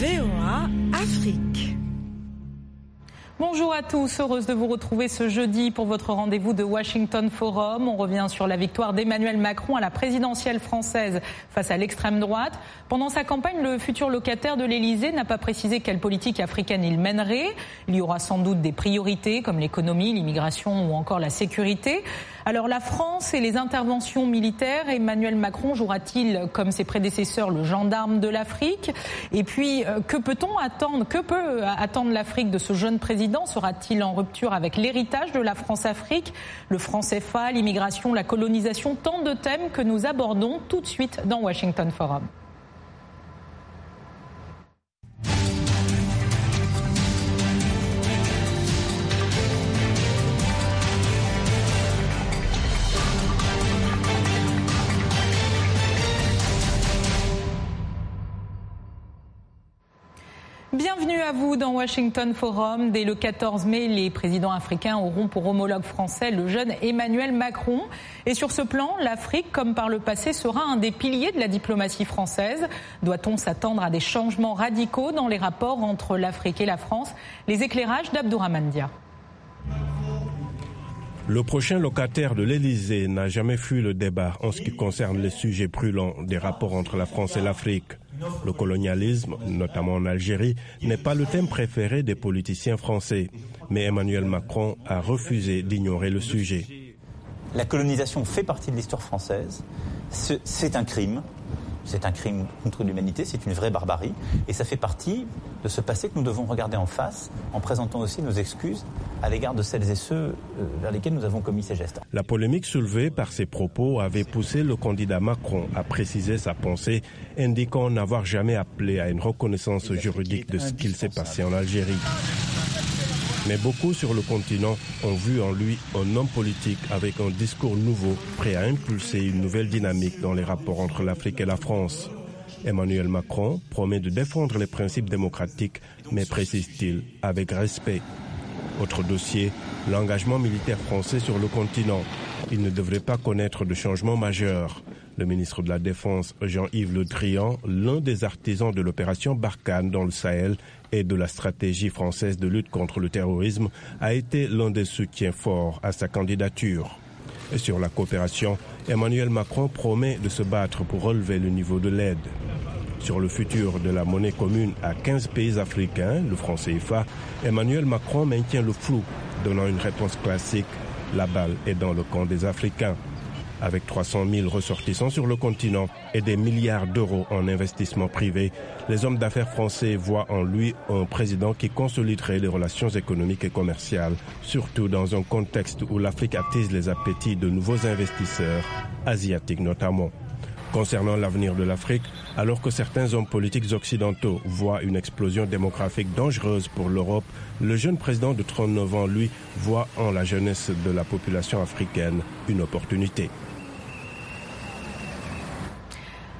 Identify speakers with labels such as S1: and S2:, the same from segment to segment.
S1: VOA Afrique.
S2: Bonjour à tous, heureuse de vous retrouver ce jeudi pour votre rendez-vous de Washington Forum. On revient sur la victoire d'Emmanuel Macron à la présidentielle française face à l'extrême droite. Pendant sa campagne, le futur locataire de l'Elysée n'a pas précisé quelle politique africaine il mènerait. Il y aura sans doute des priorités comme l'économie, l'immigration ou encore la sécurité. Alors la France et les interventions militaires, Emmanuel Macron jouera-t-il comme ses prédécesseurs le gendarme de l'Afrique? Et puis euh, que peut-on attendre Que peut attendre l'Afrique de ce jeune président? Sera-t-il en rupture avec l'héritage de la France-Afrique? Le franc CFA, l'immigration, la colonisation, tant de thèmes que nous abordons tout de suite dans Washington Forum. Bienvenue à vous dans Washington Forum. Dès le 14 mai, les présidents africains auront pour homologue français le jeune Emmanuel Macron. Et sur ce plan, l'Afrique, comme par le passé, sera un des piliers de la diplomatie française. Doit-on s'attendre à des changements radicaux dans les rapports entre l'Afrique et la France? Les éclairages d'Abdourahman Dia.
S3: Le prochain locataire de l'Élysée n'a jamais fui le débat en ce qui concerne les sujets brûlants des rapports entre la France et l'Afrique. Le colonialisme, notamment en Algérie, n'est pas le thème préféré des politiciens français, mais Emmanuel Macron a refusé d'ignorer le sujet.
S4: La colonisation fait partie de l'histoire française. C'est un crime. C'est un crime contre l'humanité, c'est une vraie barbarie. Et ça fait partie de ce passé que nous devons regarder en face en présentant aussi nos excuses à l'égard de celles et ceux euh, vers lesquels nous avons commis ces gestes.
S3: La polémique soulevée par ces propos avait poussé le candidat Macron à préciser sa pensée, indiquant n'avoir jamais appelé à une reconnaissance juridique de ce qu'il s'est passé en Algérie. Mais beaucoup sur le continent ont vu en lui un homme politique avec un discours nouveau, prêt à impulser une nouvelle dynamique dans les rapports entre l'Afrique et la France. Emmanuel Macron promet de défendre les principes démocratiques, mais précise-t-il, avec respect. Autre dossier, l'engagement militaire français sur le continent. Il ne devrait pas connaître de changement majeur. Le ministre de la Défense, Jean-Yves Le Drian, l'un des artisans de l'opération Barkhane dans le Sahel et de la stratégie française de lutte contre le terrorisme, a été l'un des soutiens forts à sa candidature. Sur la coopération, Emmanuel Macron promet de se battre pour relever le niveau de l'aide. Sur le futur de la monnaie commune à 15 pays africains, le franc CFA, Emmanuel Macron maintient le flou, donnant une réponse classique. La balle est dans le camp des Africains. Avec 300 000 ressortissants sur le continent et des milliards d'euros en investissement privé, les hommes d'affaires français voient en lui un président qui consoliderait les relations économiques et commerciales, surtout dans un contexte où l'Afrique attise les appétits de nouveaux investisseurs, asiatiques notamment. Concernant l'avenir de l'Afrique, alors que certains hommes politiques occidentaux voient une explosion démographique dangereuse pour l'Europe, le jeune président de 39 ans, lui, voit en la jeunesse de la population africaine une opportunité.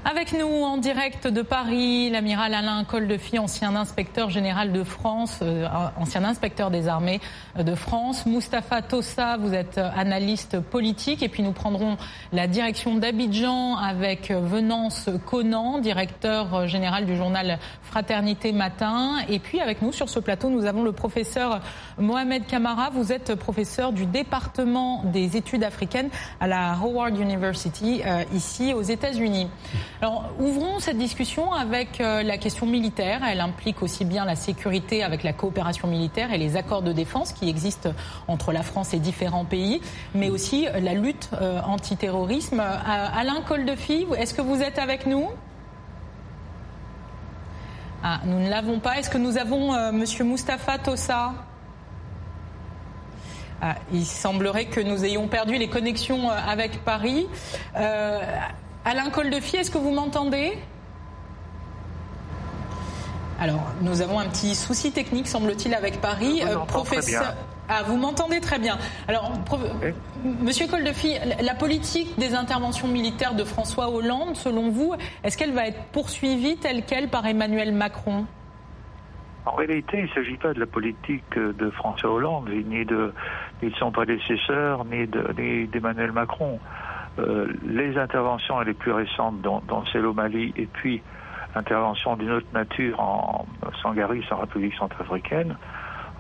S2: I Avec nous en direct de Paris, l'amiral Alain Coldefy, ancien inspecteur général de France, euh, ancien inspecteur des armées de France. Mustapha Tossa, vous êtes analyste politique. Et puis nous prendrons la direction d'Abidjan avec Venance Conan, directeur général du journal Fraternité Matin. Et puis avec nous sur ce plateau, nous avons le professeur Mohamed Kamara. Vous êtes professeur du département des études africaines à la Howard University, euh, ici aux États-Unis. Ouvrons cette discussion avec euh, la question militaire. Elle implique aussi bien la sécurité avec la coopération militaire et les accords de défense qui existent entre la France et différents pays, mais aussi euh, la lutte euh, antiterrorisme. Alain Coldefi, est-ce que vous êtes avec nous? Ah, nous ne l'avons pas. Est-ce que nous avons Monsieur Mustapha Tossa? Ah, il semblerait que nous ayons perdu les connexions avec Paris. Alain Coldefi, est-ce que vous m'entendez? Alors, nous avons un petit souci technique, semble-t-il, avec Paris.
S5: Euh, professeur.
S2: Ah, vous m'entendez très bien. Alors, Monsieur Coldefi, la politique des interventions militaires de François Hollande, selon vous, est-ce qu'elle va être poursuivie telle qu'elle par Emmanuel Macron?
S5: En réalité, il ne s'agit pas de la politique de François Hollande, ni de, ni de son prédécesseur, ni d'Emmanuel Macron. Euh, les interventions les plus récentes, dont, dont celle au Mali, et puis intervention d'une autre nature en Sangaris, en République centrafricaine,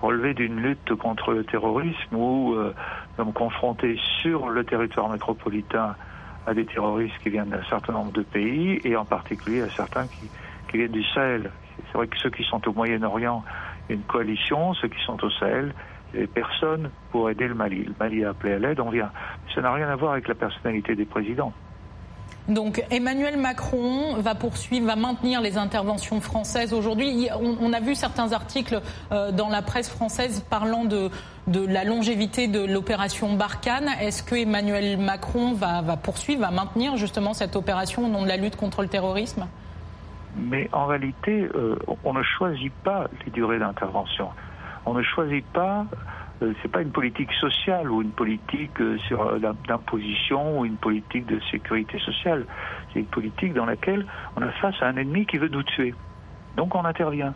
S5: relevait d'une lutte contre le terrorisme où euh, nous sommes confrontés sur le territoire métropolitain à des terroristes qui viennent d'un certain nombre de pays et en particulier à certains qui, qui viennent du Sahel. C'est vrai que ceux qui sont au Moyen-Orient, une coalition, ceux qui sont au Sahel, personne pour aider le Mali. Le Mali a appelé à l'aide, on vient. Ça n'a rien à voir avec la personnalité des présidents.
S2: Donc Emmanuel Macron va poursuivre, va maintenir les interventions françaises aujourd'hui. On, a vu certains articles euh, dans la presse française parlant de, de la longévité de l'opération Barkhane. Est-ce que Emmanuel Macron va, va, poursuivre, va maintenir justement cette opération au nom de la lutte contre le terrorisme?
S5: Mais en réalité, euh, on ne choisit pas les durées d'intervention. On ne choisit pas euh, c'est pas une politique sociale ou une politique euh, sur euh, d'imposition ou une politique de sécurité sociale. C'est une politique dans laquelle on a face à un ennemi qui veut nous tuer. Donc on intervient.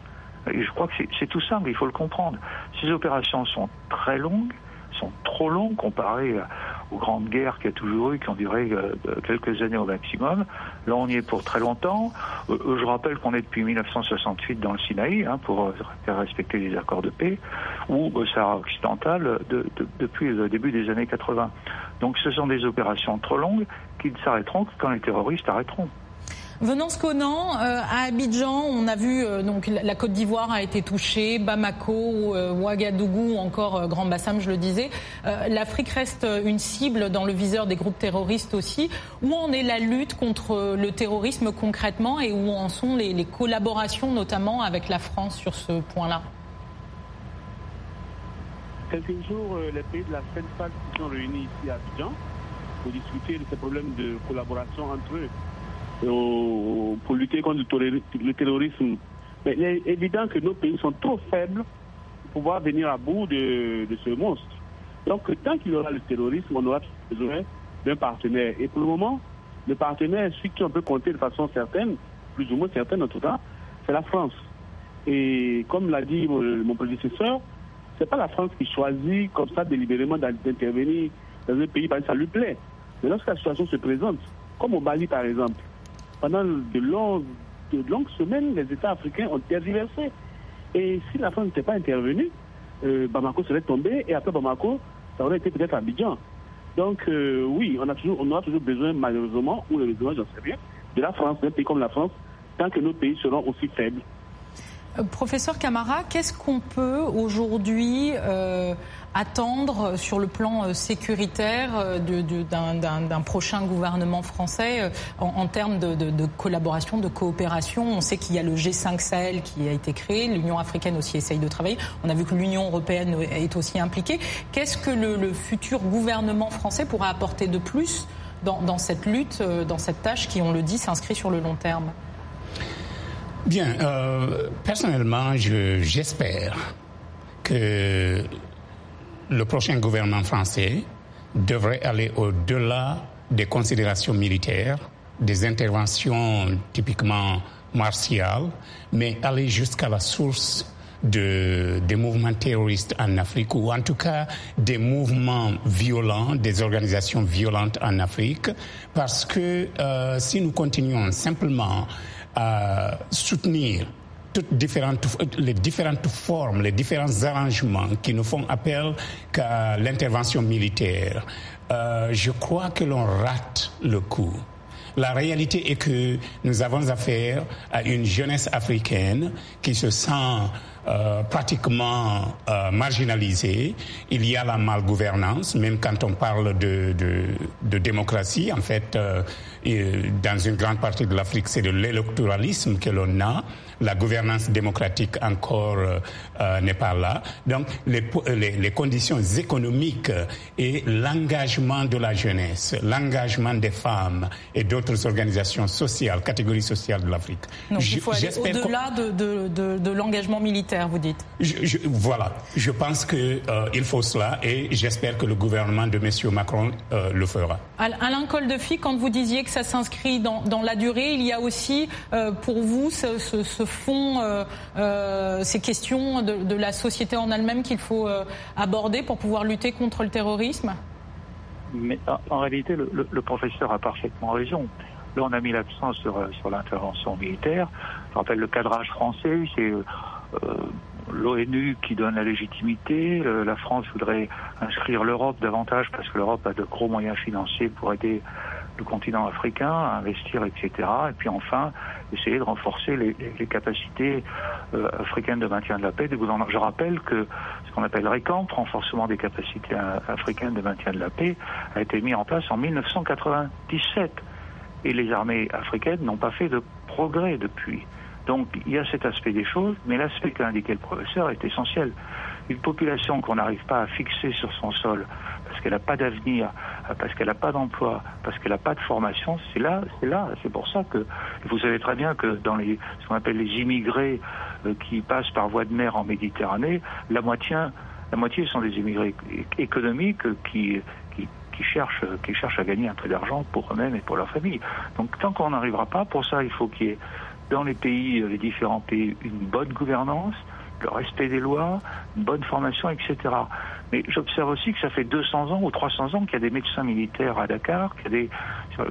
S5: Et je crois que c'est tout simple, il faut le comprendre. Ces opérations sont très longues, sont trop longues comparées aux grandes guerres qu'il y a toujours eu, qui ont duré euh, quelques années au maximum. Là, on y est pour très longtemps. Euh, je rappelle qu'on est depuis 1968 dans le Sinaï, hein, pour faire respecter les accords de paix, ou au Sahara occidental depuis le début des années 80. Donc ce sont des opérations trop longues qui ne s'arrêteront que quand les terroristes arrêteront.
S2: Venance Conan, euh, à Abidjan, on a vu euh, donc la Côte d'Ivoire a été touchée, Bamako, euh, Ouagadougou, encore Grand Bassam, je le disais. L'Afrique reste une cible dans le viseur des groupes terroristes aussi. Où en est la lutte contre le terrorisme concrètement et où en sont les, collaborations, notamment avec la France sur ce point-là?
S6: Quelques jours, les pays de la CENFAC se sont réunis ici à Abidjan pour discuter de ces problèmes de collaboration entre eux pour lutter contre le terrorisme. Mais il est évident que nos pays sont trop faibles pour pouvoir venir à bout de, ce monstre. Donc, tant qu'il y aura le terrorisme, on aura besoin d'un partenaire. Et pour le moment, le partenaire, celui qui on peut compter de façon certaine, plus ou moins certaine en tout cas, c'est la France. Et comme l'a dit mon, prédécesseur, c'est pas la France qui choisit comme ça délibérément d'intervenir dans un pays parce que ça lui plaît. Mais lorsque la situation se présente, comme au Mali par exemple, pendant de longues, de longues semaines, les États africains ont tergiversé. Et si la France n'était pas intervenue, euh, Bamako serait tombé et après Bamako, ça aurait été peut-être Abidjan. Donc euh, oui, on a toujours, on aura toujours besoin malheureusement, ou heureusement, j'en sais rien, de la France, d'un pays comme la France, tant que nos pays seront aussi faibles.
S2: Euh, professeur Camara, qu'est-ce qu'on peut aujourd'hui euh, attendre sur le plan euh, sécuritaire d'un prochain gouvernement français en, termes de, collaboration, de coopération? On sait qu'il y a le G5 Sahel qui a été créé, l'Union africaine aussi essaye de travailler. On a vu que l'Union européenne est aussi impliquée. Qu'est-ce que le, futur gouvernement français pourra apporter de plus dans cette lutte, dans cette tâche qui, on le dit, s'inscrit sur le long terme?
S7: Bien, euh, personnellement, j'espère que le prochain gouvernement français devrait aller au-delà des considérations militaires, des interventions typiquement martiales, mais aller jusqu'à la source de, des mouvements terroristes en Afrique, ou en tout cas des mouvements violents, des organisations violentes en Afrique, parce que euh, si nous continuons simplement à soutenir toutes différentes, les différentes formes, les différents arrangements qui nous font appel qu'à l'intervention militaire, euh, je crois que l'on rate le coup. La réalité est que nous avons affaire à une jeunesse africaine qui se sent euh, pratiquement euh, marginalisée. Il y a la malgouvernance, même quand on parle de, de, de démocratie. En fait, euh, dans une grande partie de l'Afrique, c'est de l'électoralisme que l'on a la gouvernance démocratique encore euh, euh, n'est pas là. Donc les, les, conditions économiques et l'engagement de la jeunesse, l'engagement des femmes et d'autres organisations sociales, catégories sociales de l'Afrique.
S2: Donc il faut aller au-delà de, de, de, l'engagement militaire, vous dites.
S7: Je, voilà, je pense qu'il euh, il faut cela et j'espère que le gouvernement de M. Macron le fera.
S2: Alain Coldefi, quand vous disiez que ça s'inscrit dans, dans, la durée, il y a aussi pour vous ce, ce, ce font euh, euh, ces questions de, la société en elle-même qu'il faut euh, aborder pour pouvoir lutter contre le terrorisme?
S5: Mais en, réalité, le, professeur a parfaitement raison. Là, on a mis l'accent sur l'intervention militaire. je rappelle le cadrage français, c'est l'ONU qui donne la légitimité. la France voudrait inscrire l'Europe davantage parce que l'Europe a de gros moyens financiers pour aider le continent africain investir, etc. Et puis enfin, essayer de renforcer les, capacités euh, africaines de maintien de la paix. Je rappelle que ce qu'on appelle RECAMP, renforcement des capacités africaines de maintien de la paix, a été mis en place en 1997. Et les armées africaines n'ont pas fait de progrès depuis. Donc il y a cet aspect des choses, mais l'aspect qu'a indiqué le professeur est essentiel. Une population qu'on n'arrive pas à fixer sur son sol qu'elle n'a pas d'avenir, parce qu'elle n'a pas d'emploi, parce qu'elle n'a pas de formation, c'est là, c'est là, c'est pour ça que vous savez très bien que dans les ce qu'on appelle les immigrés euh, qui passent par voie de mer en Méditerranée, la moitié, sont des immigrés économiques qui, qui qui cherchent, qui cherchent à gagner un peu d'argent pour eux-mêmes et pour leur famille. Donc tant qu'on n'arrivera pas, pour ça il faut qu'il y ait dans les pays, les différents pays, une bonne gouvernance, le respect des lois, une bonne formation, etc. Mais j'observe aussi que ça fait 200 ans ou 300 ans qu'il y a des médecins militaires à Dakar, qu'il y a des,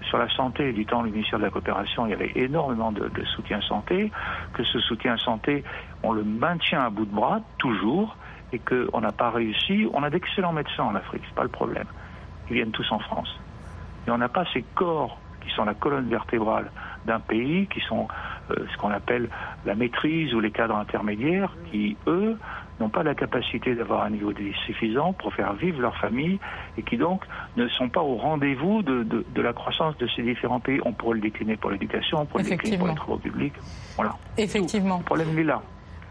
S5: sur, la santé, du temps, le ministère de la Coopération, il y avait énormément de, soutien santé, que ce soutien santé, on le maintient à bout de bras, toujours, et qu'on n'a pas réussi. On a d'excellents médecins en Afrique, c'est pas le problème. Ils viennent tous en France. Et on n'a pas ces corps qui sont la colonne vertébrale d'un pays, qui sont ce qu'on appelle la maîtrise ou les cadres intermédiaires, qui, eux, n'ont pas la capacité d'avoir un niveau de vie suffisant pour faire vivre leur famille et qui donc ne sont pas au rendez-vous de, de, la croissance de ces différents pays. On pourrait le décliner pour l'éducation, on pourrait le décliner pour les travaux publics. Voilà.
S2: Effectivement.
S5: Le problème est là.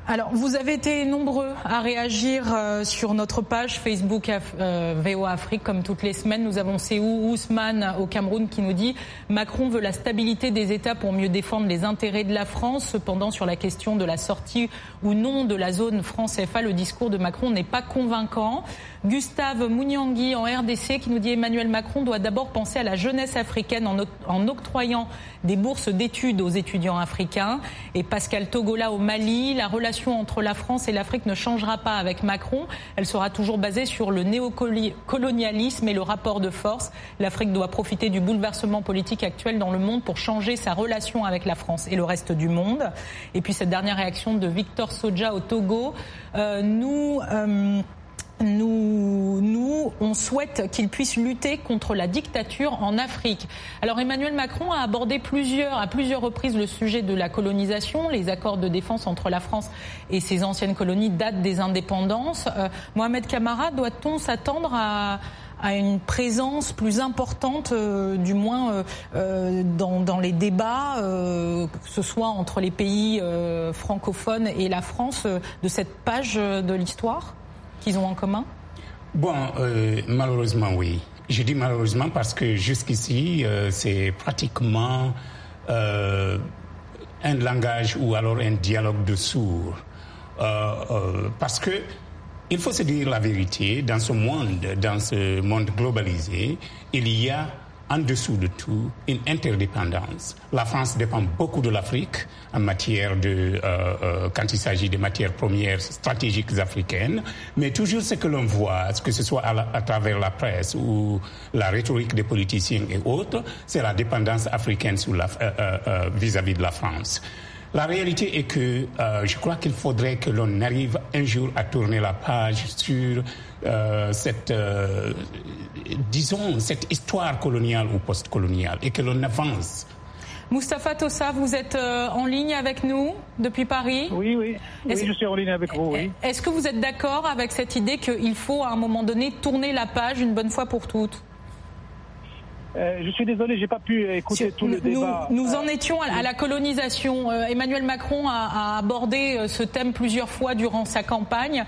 S2: Alors, vous avez été nombreux à réagir euh, sur notre page Facebook euh, VOA Afrique, comme toutes les semaines. Nous avons Séou Ousmane au Cameroun qui nous dit Macron veut la stabilité des États pour mieux défendre les intérêts de la France. Cependant, sur la question de la sortie ou non de la zone France-FA, le discours de Macron n'est pas convaincant. Gustave Mouniangui en RDC qui nous dit Emmanuel Macron doit d'abord penser à la jeunesse africaine en, octroyant des bourses d'études aux étudiants africains. Et Pascal Togola au Mali, la relation entre la France et l'Afrique ne changera pas avec Macron. Elle sera toujours basée sur le néocolonialisme et le rapport de force. L'Afrique doit profiter du bouleversement politique actuel dans le monde pour changer sa relation avec la France et le reste du monde. Et puis cette dernière réaction de Victor Soja au Togo. Euh, nous. Euh, nous, nous, on souhaite qu'il puisse lutter contre la dictature en Afrique. Alors Emmanuel Macron a abordé plusieurs, à plusieurs reprises le sujet de la colonisation. Les accords de défense entre la France et ses anciennes colonies datent des indépendances. Euh, Mohamed Camara, doit-on s'attendre à, une présence plus importante, euh, du moins euh, dans, dans, les débats, que ce soit entre les pays francophones et la France, de cette page de l'histoire? Qu'ils ont en commun
S7: Bon, euh, malheureusement, oui. Je dis malheureusement parce que jusqu'ici, euh, c'est pratiquement euh, un langage ou alors un dialogue de sourds. parce que il faut se dire la vérité, dans ce monde, dans ce monde globalisé, il y a en dessous de tout une interdépendance. La France dépend beaucoup de l'Afrique en matière de, euh, euh, quand il s'agit des matières premières stratégiques africaines, mais toujours ce que l'on voit, que ce soit à, travers la presse ou la rhétorique des politiciens et autres, c'est la dépendance africaine euh, vis-à-vis -vis de la France. La réalité est que je crois qu'il faudrait que l'on arrive un jour à tourner la page sur euh, cette, euh, disons, cette histoire coloniale ou post-coloniale et que l'on avance.
S2: Moustapha Tossa, vous êtes euh, en ligne avec nous depuis Paris?
S8: Oui, oui. oui je suis en ligne avec vous, oui.
S2: Est-ce que vous êtes d'accord avec cette idée qu'il faut à un moment donné tourner la page une bonne fois pour toutes?
S8: Euh, je suis désolé, j'ai pas pu écouter tout le débat.
S2: Nous en étions à, la colonisation. Euh, Emmanuel Macron a, abordé euh, ce thème plusieurs fois durant sa campagne.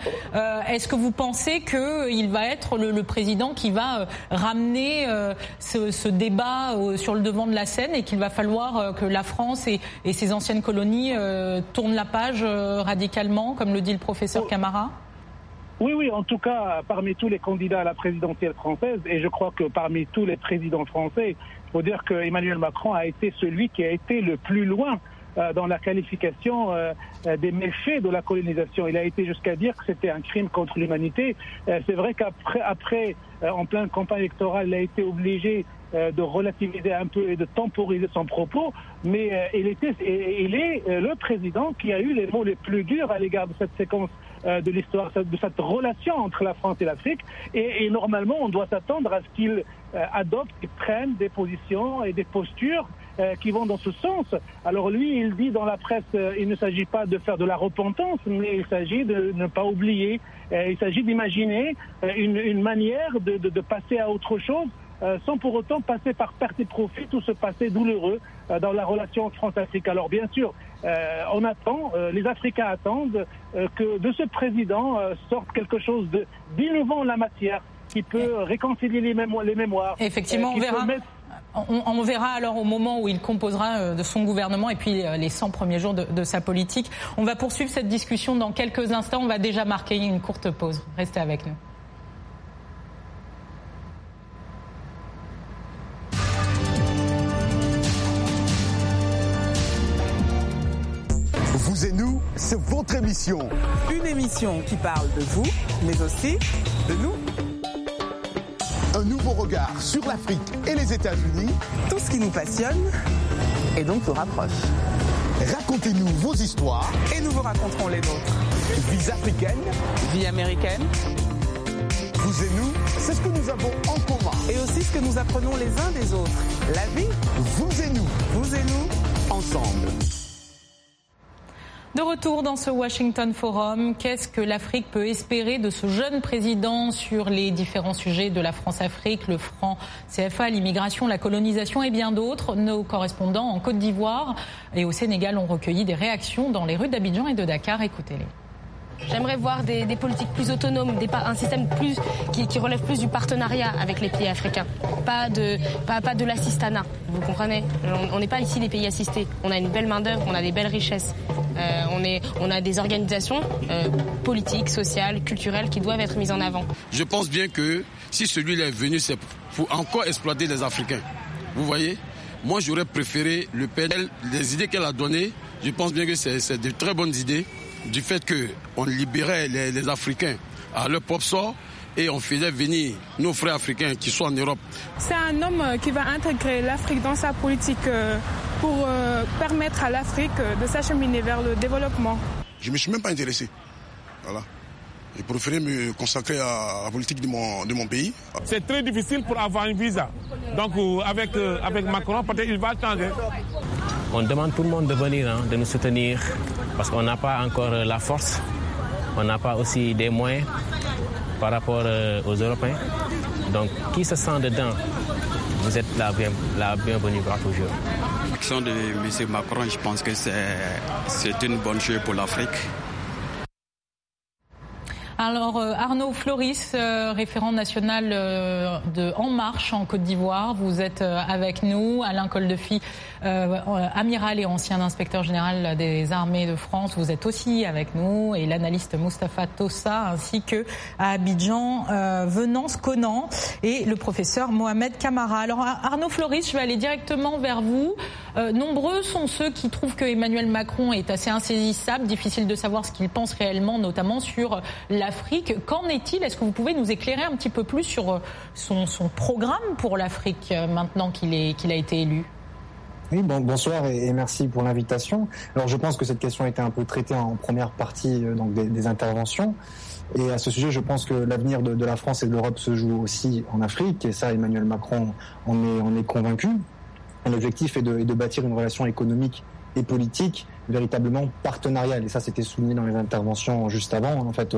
S2: Est-ce que vous pensez qu'il va être le, président qui va ramener ce, débat sur le devant de la scène et qu'il va falloir que la France et, ses anciennes colonies tournent la page radicalement, comme le dit le professeur oh. Camara?
S8: Oui, oui, en tout cas, parmi tous les candidats à la présidentielle française, et je crois que parmi tous les présidents français, il faut dire que Emmanuel Macron a été celui qui a été le plus loin dans la qualification des méfaits de la colonisation. Il a été jusqu'à dire que c'était un crime contre l'humanité. C'est vrai qu'après, après, en pleine campagne électorale, il a été obligé de relativiser un peu et de temporiser son propos, mais il, est le président qui a eu les mots les plus durs à l'égard de cette séquence euh, de l'histoire, de cette relation entre la France et l'Afrique. Et, normalement, on doit s'attendre à ce qu'il euh, adopte et prenne des positions et des postures euh, qui vont dans ce sens. Alors lui, il dit dans la presse, il ne s'agit pas de faire de la repentance, mais il s'agit de ne pas oublier. il s'agit d'imaginer une, manière de, de passer à autre chose euh, sans pour autant passer par perte et profit ou se passer douloureux euh, dans la relation France-Afrique. Alors bien sûr, euh, on attend, les Africains attendent que de ce président sorte quelque chose d'innovant en la matière qui peut réconcilier les, mémoires.
S2: Effectivement, on verra. On, verra alors au moment où il composera de son gouvernement et puis les 100 premiers jours de, de, sa politique. On va poursuivre cette discussion dans quelques instants. On va déjà marquer une courte pause. Restez avec nous.
S9: Vous et nous, c'est votre émission.
S1: Une émission qui parle de vous, mais aussi de nous.
S9: Regard sur l'Afrique et les États-Unis.
S1: Tout ce qui nous passionne et donc nous rapproche.
S9: Racontez-nous vos histoires.
S1: Et nous vous raconterons les nôtres.
S9: Vie africaine.
S1: Vie américaine.
S9: Vous et nous, c'est ce que nous avons en commun.
S1: Et aussi ce que nous apprenons les uns des autres. La vie.
S9: Vous et nous.
S1: Vous et nous.
S9: Ensemble.
S2: De retour dans ce Washington Forum, qu'est-ce que l'Afrique peut espérer de ce jeune président sur les différents sujets de la France-Afrique, le franc CFA, l'immigration, la colonisation et bien d'autres? Nos correspondants en Côte d'Ivoire et au Sénégal ont recueilli des réactions dans les rues d'Abidjan et de Dakar. Écoutez-les.
S10: J'aimerais voir des, politiques plus autonomes, un système plus, qui, relève plus du partenariat avec les pays africains, pas de, pas, de l'assistanat. Vous comprenez? On n'est pas ici des pays assistés. On a une belle main-d'œuvre, on a des belles richesses. Euh, on, est, on a des organisations euh, politiques, sociales, culturelles qui doivent être mises en avant.
S11: Je pense bien que si celui-là est venu, c'est pour encore exploiter les Africains. Vous voyez? Moi, j'aurais préféré le PNL, les idées qu'elle a données. Je pense bien que c'est de très bonnes idées du fait qu'on libérait les, Africains à leur propre sort et on faisait venir nos frères africains qui sont en Europe.
S12: C'est un homme euh, qui va intégrer l'Afrique dans sa politique euh, pour euh, permettre à l'Afrique de s'acheminer vers le développement.
S11: Je ne me suis même pas intéressé. Voilà. J'ai préféré me consacrer à la politique de mon, de mon pays.
S13: C'est très difficile pour avoir un visa. Donc avec, avec Macron, peut-être il va changer.
S14: On demande tout le monde de venir, hein, de nous soutenir, parce qu'on n'a pas encore euh, la force, on n'a pas aussi des moyens par rapport euh, aux Européens. Donc, qui se sent dedans, vous êtes la, la bienvenue pour toujours.
S15: L'action de M. Macron, je pense que c'est une bonne chose pour l'Afrique.
S2: Alors euh, Arnaud Floris, euh, référent national euh, de En Marche en Côte d'Ivoire, vous êtes avec nous. Alain Coldefi, amiral et ancien inspecteur général des armées de France, vous êtes aussi avec nous. Et l'analyste Mustapha Tossa, ainsi que à Abidjan, Venance Conan et le professeur Mohamed Kamara. Alors Arnaud Floris, je vais aller directement vers vous. nombreux sont ceux qui trouvent que Emmanuel Macron est assez insaisissable, difficile de savoir ce qu'il pense réellement, notamment sur la l'Afrique. Qu'en est-il? Est-ce que vous pouvez nous éclairer un petit peu plus sur euh, son, programme pour l'Afrique euh, maintenant qu'il a été élu?
S16: Oui, bon, bonsoir et, merci pour l'invitation. Alors je pense que cette question a été un peu traitée en première partie euh, donc des, interventions. Et à ce sujet, je pense que l'avenir de, la France et de l'Europe se joue aussi en Afrique. Et ça, Emmanuel Macron en est, convaincu. L'objectif est de, est de bâtir une relation économique et politique véritablement partenariale. Et ça, c'était souligné dans les interventions juste avant, en fait,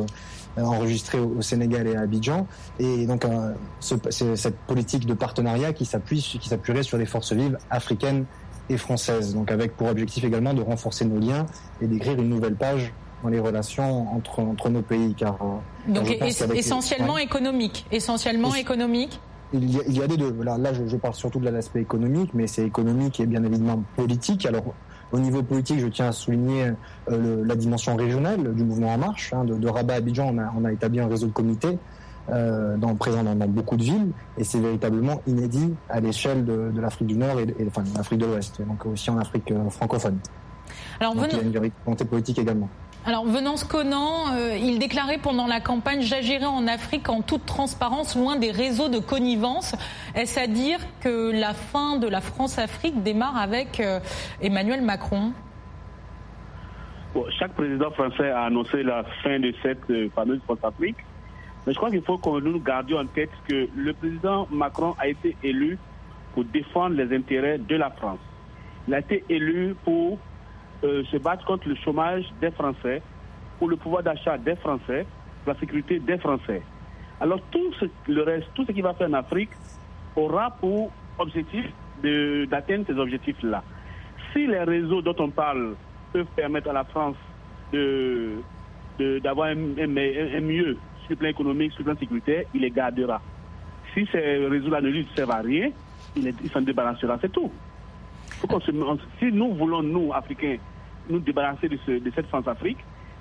S16: euh, enregistrées au, Sénégal et à Abidjan. Et donc, euh, c'est cette politique de partenariat qui s'appuie, qui s'appuierait sur les forces vives africaines et françaises. Donc, avec pour objectif également de renforcer nos liens et d'écrire une nouvelle page dans les relations entre, entre nos pays. Car,
S2: euh, donc, essentiellement économique. Essentiellement économique
S16: il y, a, il y, a, des deux. Là, là je, je parle surtout de l'aspect économique, mais c'est économique et bien évidemment politique. Alors, au niveau politique, je tiens à souligner euh, la dimension régionale du mouvement En Marche. Hein, de, Rabat à Abidjan, on a, établi un réseau de comités euh, dans, présent dans, beaucoup de villes, et c'est véritablement inédit à l'échelle de, l'Afrique du Nord et, enfin de l'Afrique de l'Ouest, donc aussi en Afrique euh, francophone. Alors, Donc, il y a une volonté politique également.
S2: Alors, Venance Conan, euh, il déclarait pendant la campagne J'agirai en Afrique en toute transparence, loin des réseaux de connivence. Est-ce à dire que la fin de la France-Afrique démarre avec euh, Emmanuel Macron?
S6: Chaque président français a annoncé la fin de cette euh, fameuse France-Afrique. Mais je crois qu'il faut que nous gardions en tête que le président Macron a été élu pour défendre les intérêts de la France. Il a été élu pour euh, se battre contre le chômage des Français, pour le pouvoir d'achat des Français, pour la sécurité des Français. Alors tout ce, le reste, tout ce qu'il va faire en Afrique aura pour objectif d'atteindre ces objectifs-là. Si les réseaux dont on parle peuvent permettre à la France d'avoir un, mieux sur le plan économique, sur le plan sécuritaire, il les gardera. Si ces réseaux-là ne lui servent à rien, il s'en débarrassera, c'est tout. si nous voulons, nous, Africains, nous débarrasser de, cette France-Afrique,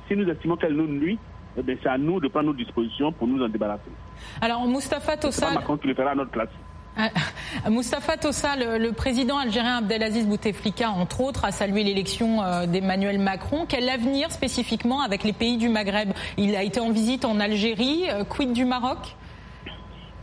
S6: si nous estimons qu'elle nous nuit, eh c'est à nous de prendre nos dispositions pour nous en débarrasser.
S2: Alors, Moustapha Tossa.
S6: Macron qui le fera à notre place.
S2: Euh, Moustapha Tossa, le, président algérien Abdelaziz Bouteflika, entre autres, a salué l'élection euh, d'Emmanuel Macron. Quel avenir spécifiquement avec les pays du Maghreb? Il a été en visite en Algérie. Euh, quid du Maroc?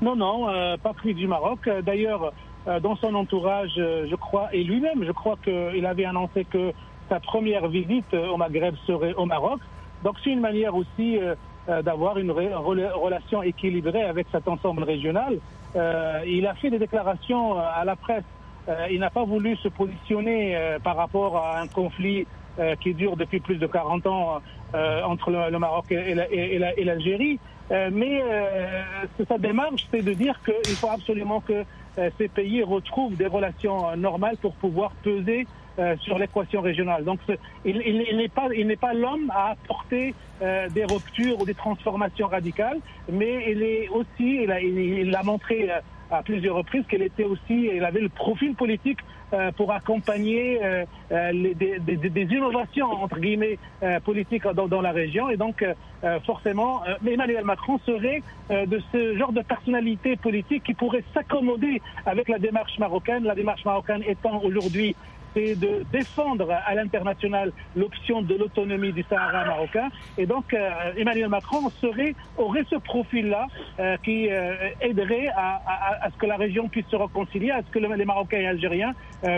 S8: Non, non, pas quid du Maroc. D'ailleurs, dans son entourage, je crois, et lui-même, je crois qu'il avait annoncé que sa première visite au Maghreb serait au Maroc. Donc c'est une manière aussi euh, euh, d'avoir une relation équilibrée avec cet ensemble régional. Euh, il a fait des déclarations à la presse. il n'a pas voulu se positionner par rapport à un conflit qui dure depuis plus de 40 ans entre le, Maroc et l'Algérie. Mais sa démarche, c'est de dire qu'il faut absolument que ces pays retrouvent des relations normales pour pouvoir peser euh, sur l'équation régionale. Donc il, il, n'est pas, il n'est pas l'homme à apporter euh, des ruptures ou des transformations radicales, mais il est aussi, il a, montré euh, à plusieurs reprises qu'il était aussi, il avait le profil politique euh, pour accompagner euh, les, des, des, des, innovations entre guillemets euh, politiques dans, dans, la région. Et donc forcément Emmanuel Macron serait de ce genre de personnalité politique qui pourrait s'accommoder avec la démarche marocaine, la démarche marocaine étant aujourd'hui c'est de défendre à l'international l'option de l'autonomie du Sahara marocain. Et donc, euh, Emmanuel Macron serait, aurait ce profil-là euh, qui euh, aiderait à, à, ce que la région puisse se réconcilier, à ce que les Marocains et Algériens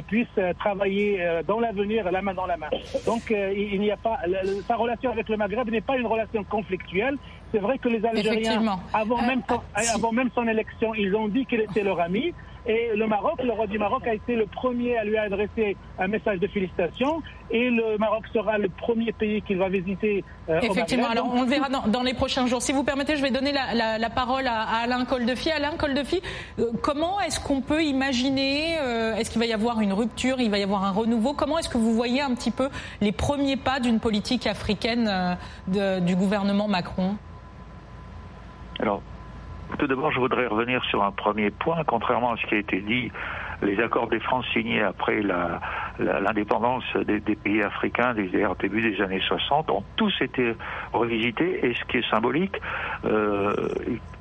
S8: puissent travailler dans l'avenir, la main dans la main. Donc, il, n'y a pas, sa relation avec le Maghreb n'est pas une relation conflictuelle. C'est vrai que les Algériens, avant même, avant même son élection, ils ont dit qu'il était leur ami. Et le Maroc, le roi du Maroc a été le premier à lui adresser un message de félicitations. Et le Maroc sera le premier pays qu'il va visiter.
S2: Euh, Effectivement, alors on le verra dans, les prochains jours. Si vous permettez, je vais donner la, parole à, Alain Coldefi. Alain Coldefi, euh, comment est-ce qu'on peut imaginer, euh, est-ce qu'il va y avoir une rupture, il va y avoir un renouveau? Comment est-ce que vous voyez un petit peu les premiers pas d'une politique africaine du gouvernement Macron?
S5: Alors, tout d'abord, je voudrais revenir sur un premier point. Contrairement à ce qui a été dit, les accords des France signés après l'indépendance des, pays africains des début des années 60 ont tous été revisités et ce qui est symbolique, euh,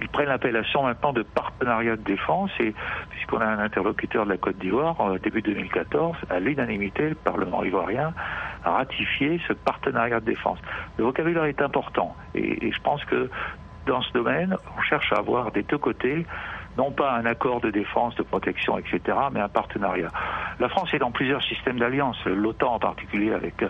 S5: ils prennent l'appellation maintenant de partenariat de défense et puisqu'on a un interlocuteur de la Côte d'Ivoire, euh, début 2014, à l'unanimité, le Parlement ivoirien a ratifié ce partenariat de défense. Le vocabulaire est important et je pense que dans ce domaine, on cherche à avoir des deux côtés non pas un accord de défense, de protection, etc., mais un partenariat. La France est dans plusieurs systèmes d'alliance, l'OTAN en particulier avec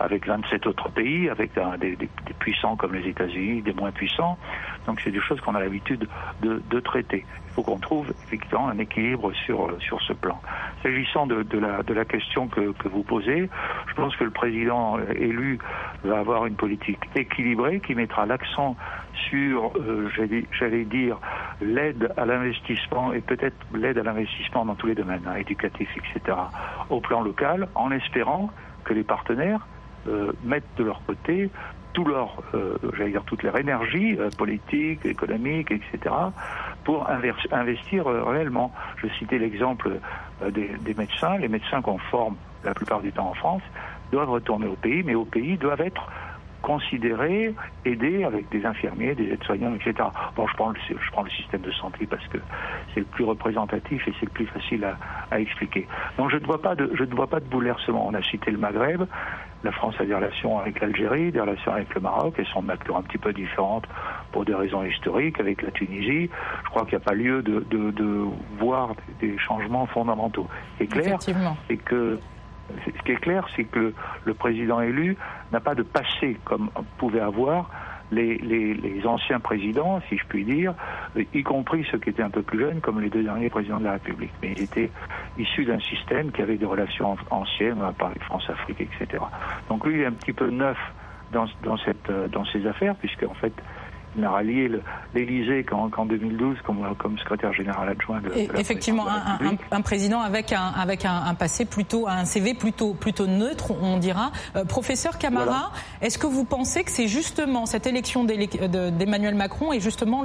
S5: avec 27 autres pays, avec des, puissants comme les États-Unis, des moins puissants. Donc c'est des choses qu'on a l'habitude de, traiter. Il faut qu'on trouve effectivement un équilibre sur sur ce plan. S'agissant de, la de la question que, que vous posez, je pense que le président élu va avoir une politique équilibrée qui mettra l'accent sur, euh, j'allais dire, l'aide à l'investissement et peut-être l'aide à l'investissement dans tous les domaines, hein, éducatifs, etc., au plan local, en espérant que les partenaires euh, mettent de leur côté tout leur, euh, j'allais dire, toute leur énergie politique, économique, etc., pour investir réellement. Je citais l'exemple des, médecins. Les médecins qu'on forme la plupart du temps en France doivent retourner au pays, mais au pays doivent être considérer, aider avec des infirmiers, des aides-soignants, etc. Bon, je prends, le, système de santé parce que c'est le plus représentatif et c'est le plus facile à, à, expliquer. Donc je ne vois pas de, je ne vois pas de bouleversement. On a cité le Maghreb. La France a des relations avec l'Algérie, des relations avec le Maroc. Elles sont de nature un petit peu différentes pour des raisons historiques. Avec la Tunisie, je crois qu'il n'y a pas lieu de, de, de voir des changements fondamentaux. C'est clair, c'est que ce qui est clair, c'est que le, président élu n'a pas de passé comme pouvaient avoir les, les, anciens présidents, si je puis dire, y compris ceux qui étaient un peu plus jeunes, comme les deux derniers présidents de la République. Mais ils étaient issus d'un système qui avait des relations anciennes, on a parlé de France-Afrique, etc. Donc lui, il est un petit peu neuf dans, dans, cette, dans ces affaires, puisque en fait, il a rallié l'Élysée qu'en 2012 comme, comme secrétaire général adjoint de,
S2: Effectivement, un, un, président avec un, avec un, passé plutôt, un CV plutôt, plutôt neutre, on dira. Euh, professeur Camara, est-ce que vous pensez que c'est justement cette élection d'Emmanuel Macron est justement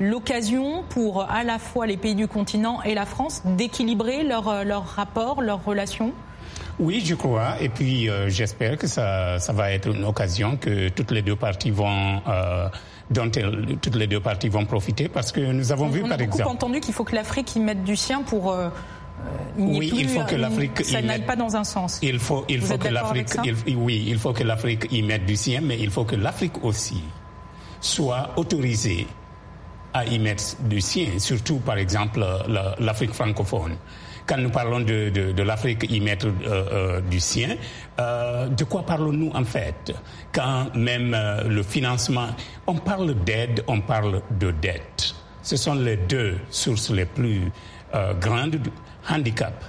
S2: l'occasion pour à la fois les pays du continent et la France d'équilibrer leurs leur rapports, leurs relations
S7: oui, je crois. Et puis, euh, j'espère que ça, ça va être une occasion que toutes les deux parties vont euh, dont toutes les deux parties vont profiter parce que nous avons vu par exemple.
S2: On a entendu qu'il faut que l'Afrique y mette du sien pour. Euh,
S7: oui, il faut que l'Afrique.
S2: Ça n'aille pas dans un sens.
S7: Il faut, il faut que l'Afrique. Oui, il faut que l'Afrique y mette du sien, mais il faut que l'Afrique aussi soit autorisée à y mettre du sien, surtout par exemple l'Afrique francophone quand nous parlons de, de, de l'Afrique y mettre euh, euh, du sien, euh, de quoi parlons-nous en fait? Quand même euh, le financement, on parle d'aide, on parle de dette. Ce sont les deux sources les plus euh, grandes de handicap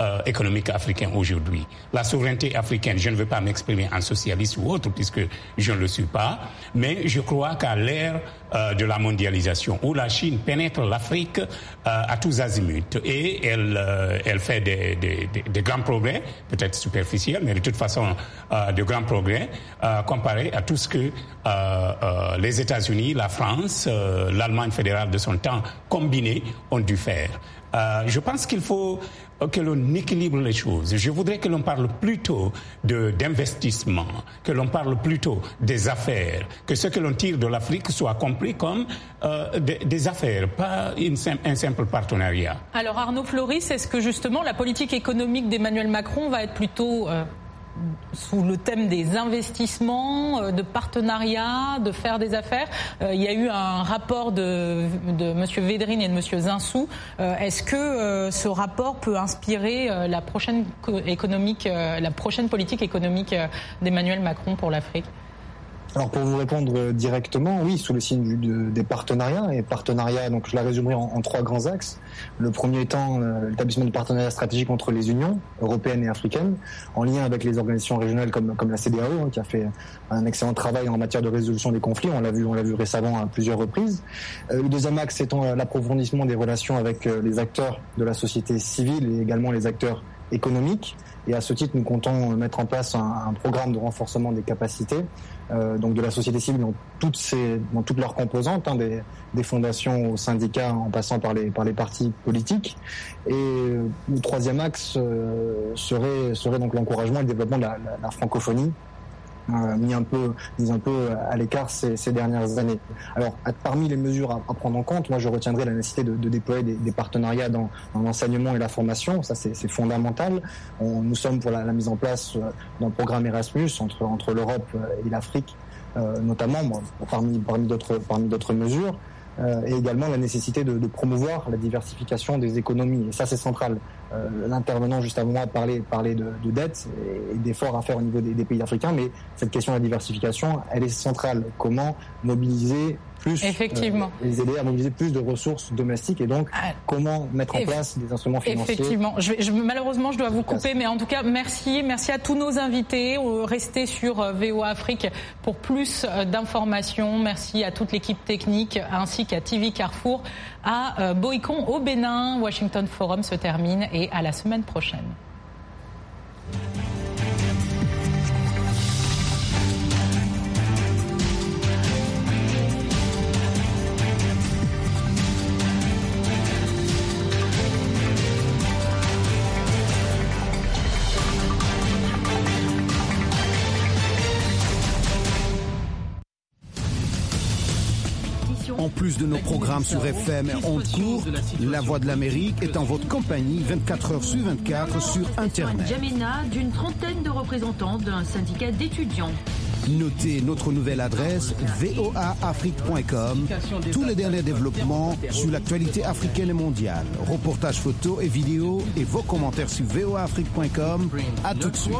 S7: euh, économique africain aujourd'hui. La souveraineté africaine, je ne veux pas m'exprimer en socialiste ou autre puisque je ne le suis pas, mais je crois qu'à l'ère euh, de la mondialisation où la Chine pénètre l'Afrique euh, à tous azimuts et elle, euh, elle fait des, des, des, grands progrès, peut-être superficiels, mais de toute façon euh, de grands progrès comparé à tout ce que les États-Unis, la France, l'Allemagne fédérale de son temps combinés ont dû faire. Euh, je pense qu'il faut que l'on équilibre les choses. Je voudrais que l'on parle plutôt d'investissement, que l'on parle plutôt des affaires, que ce que l'on tire de l'Afrique soit compris comme euh, des, affaires, pas un simple partenariat.
S2: Alors Arnaud Floris, est-ce que justement la politique économique d'Emmanuel Macron va être plutôt euh, sous le thème des investissements, euh, de partenariats, de faire des affaires. Euh, il y a eu un rapport de, M. Védrine et de M. Zinsou. Euh, est-ce que ce rapport peut inspirer la prochaine politique économique d'Emmanuel Macron pour l'Afrique?
S16: Alors pour vous répondre directement, oui, sous le signe du, des partenariats et partenariats. Donc je la résumerai en, trois grands axes. Le premier étant euh, l'établissement de partenariats stratégiques entre les unions européennes et africaines, en lien avec les organisations régionales comme comme la CDAO, hein, qui a fait un excellent travail en matière de résolution des conflits. On l'a vu, on l'a vu récemment à plusieurs reprises. Euh, le deuxième axe étant euh, l'approfondissement des relations avec les acteurs de la société civile et également les acteurs économiques. Et à ce titre, nous comptons mettre en place un, un programme de renforcement des capacités euh, donc de la société civile dans toutes ces, dans toutes leurs composantes, hein, des, des, fondations aux syndicats en passant par les par les partis politiques. Et euh, le troisième axe euh, serait serait donc l'encouragement et le développement de la, la, francophonie mis un peu, mis un peu à l'écart ces, ces, dernières années. Alors, parmi les mesures à, à, prendre en compte, moi, je retiendrai la nécessité de, de déployer des, des, partenariats dans, dans l'enseignement et la formation. Ça, c'est fondamental. On, nous sommes pour la, la, mise en place euh, d'un programme Erasmus entre, entre l'Europe et l'Afrique, euh, notamment, bon, parmi, parmi d'autres mesures. Euh, et également la nécessité de, de, promouvoir la diversification des économies. Et ça, c'est central. Euh, L'intervenant juste avant moi parlait, parlait de, de dette et, d'efforts à faire au niveau des, des pays africains, mais cette question de la diversification, elle est centrale. Comment mobiliser plus
S2: Effectivement.
S16: Euh, les aider à mobiliser plus de ressources domestiques et donc ah. comment mettre en place des instruments financiers.
S2: Effectivement. Je, je, malheureusement, je dois vous couper, mais en tout cas, merci, merci à tous nos invités. Restez sur euh, VOA Afrique pour plus euh, d'informations. Merci à toute l'équipe technique ainsi qu'à TV Carrefour, à Boycon au Bénin. Washington Forum se termine et à la semaine prochaine.
S17: Plus de nos programmes sur FM et ondes courtes, La Voix de l'Amérique est en votre compagnie 24 heures sur 24 sur Internet.
S18: Jamena d'une trentaine de représentants d'un syndicat d'étudiants.
S17: Notez notre nouvelle adresse voaafrique.com. Tous les derniers développements sur l'actualité africaine et mondiale. Reportages photos et vidéos et vos commentaires sur voaafrique.com. À tout de suite.